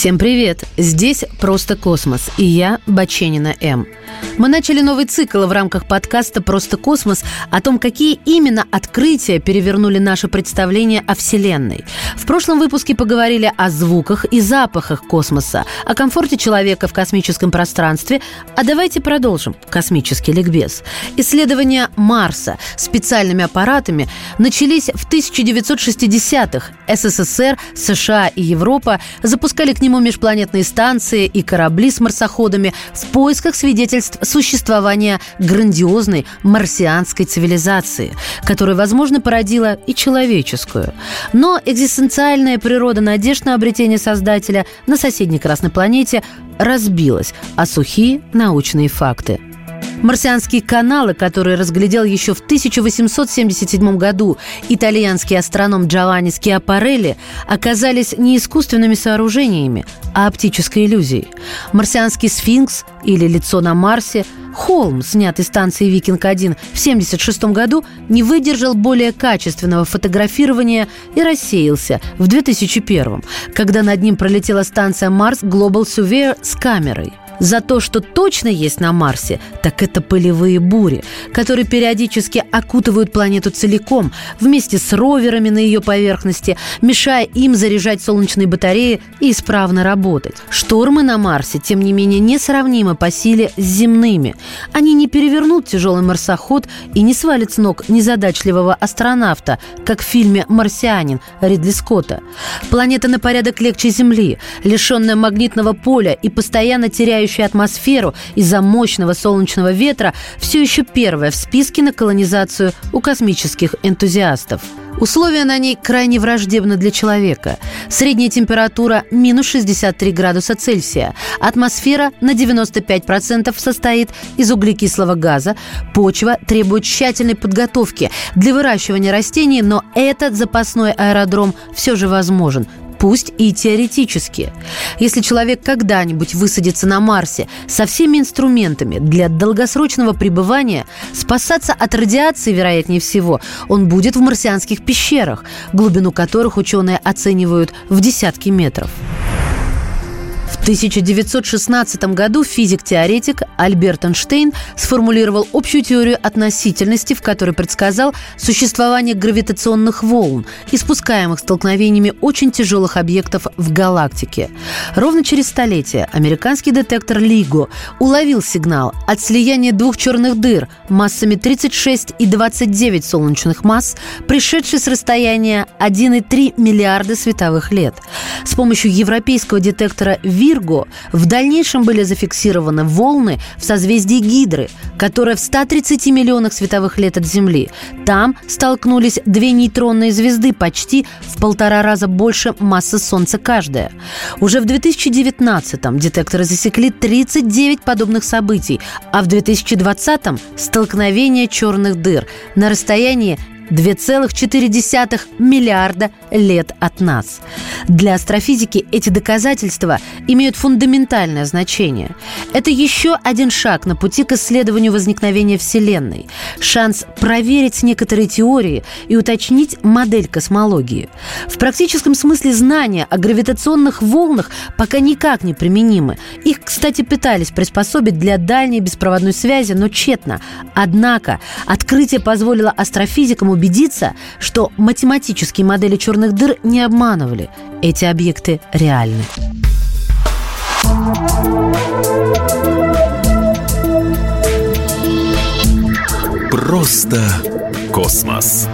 Всем привет! Здесь «Просто космос» и я, Баченина М. Мы начали новый цикл в рамках подкаста «Просто космос» о том, какие именно открытия перевернули наше представление о Вселенной. В прошлом выпуске поговорили о звуках и запахах космоса, о комфорте человека в космическом пространстве. А давайте продолжим космический ликбез. Исследования Марса специальными аппаратами начались в 1960-х. СССР, США и Европа запускали к нему межпланетные станции и корабли с марсоходами в поисках свидетельств существования грандиозной марсианской цивилизации, которая, возможно, породила и человеческую. Но экзистенциальная природа надежд на обретение Создателя на соседней Красной планете разбилась, а сухие научные факты – Марсианские каналы, которые разглядел еще в 1877 году итальянский астроном Джованни Скиапарелли, оказались не искусственными сооружениями, а оптической иллюзией. Марсианский сфинкс или лицо на Марсе – Холм, снятый станции «Викинг-1» в 1976 году, не выдержал более качественного фотографирования и рассеялся в 2001, когда над ним пролетела станция «Марс Global Surveyor» с камерой. За то, что точно есть на Марсе, так это пылевые бури, которые периодически окутывают планету целиком, вместе с роверами на ее поверхности, мешая им заряжать солнечные батареи и исправно работать. Штормы на Марсе, тем не менее, несравнимы по силе с земными. Они не перевернут тяжелый марсоход и не свалят с ног незадачливого астронавта, как в фильме «Марсианин» Ридли Скотта. Планета на порядок легче Земли, лишенная магнитного поля и постоянно теряющая нагревающая атмосферу из-за мощного солнечного ветра, все еще первая в списке на колонизацию у космических энтузиастов. Условия на ней крайне враждебны для человека. Средняя температура – минус 63 градуса Цельсия. Атмосфера на 95% состоит из углекислого газа. Почва требует тщательной подготовки для выращивания растений, но этот запасной аэродром все же возможен пусть и теоретически. Если человек когда-нибудь высадится на Марсе со всеми инструментами для долгосрочного пребывания, спасаться от радиации, вероятнее всего, он будет в марсианских пещерах, глубину которых ученые оценивают в десятки метров. В 1916 году физик-теоретик Альберт Эйнштейн сформулировал общую теорию относительности, в которой предсказал существование гравитационных волн, испускаемых столкновениями очень тяжелых объектов в галактике. Ровно через столетие американский детектор LIGO уловил сигнал от слияния двух черных дыр массами 36 и 29 солнечных масс, пришедший с расстояния 1,3 миллиарда световых лет. С помощью европейского детектора ВИ Вирго в дальнейшем были зафиксированы волны в созвездии Гидры, которая в 130 миллионах световых лет от Земли. Там столкнулись две нейтронные звезды почти в полтора раза больше массы Солнца каждая. Уже в 2019-м детекторы засекли 39 подобных событий, а в 2020-м – столкновение черных дыр на расстоянии 2,4 миллиарда лет от нас. Для астрофизики эти доказательства имеют фундаментальное значение. Это еще один шаг на пути к исследованию возникновения Вселенной. Шанс проверить некоторые теории и уточнить модель космологии. В практическом смысле знания о гравитационных волнах пока никак не применимы. Их, кстати, пытались приспособить для дальней беспроводной связи, но тщетно. Однако открытие позволило астрофизикам убедиться, что математические модели черных дыр не обманывали. Эти объекты реальны. Просто космос.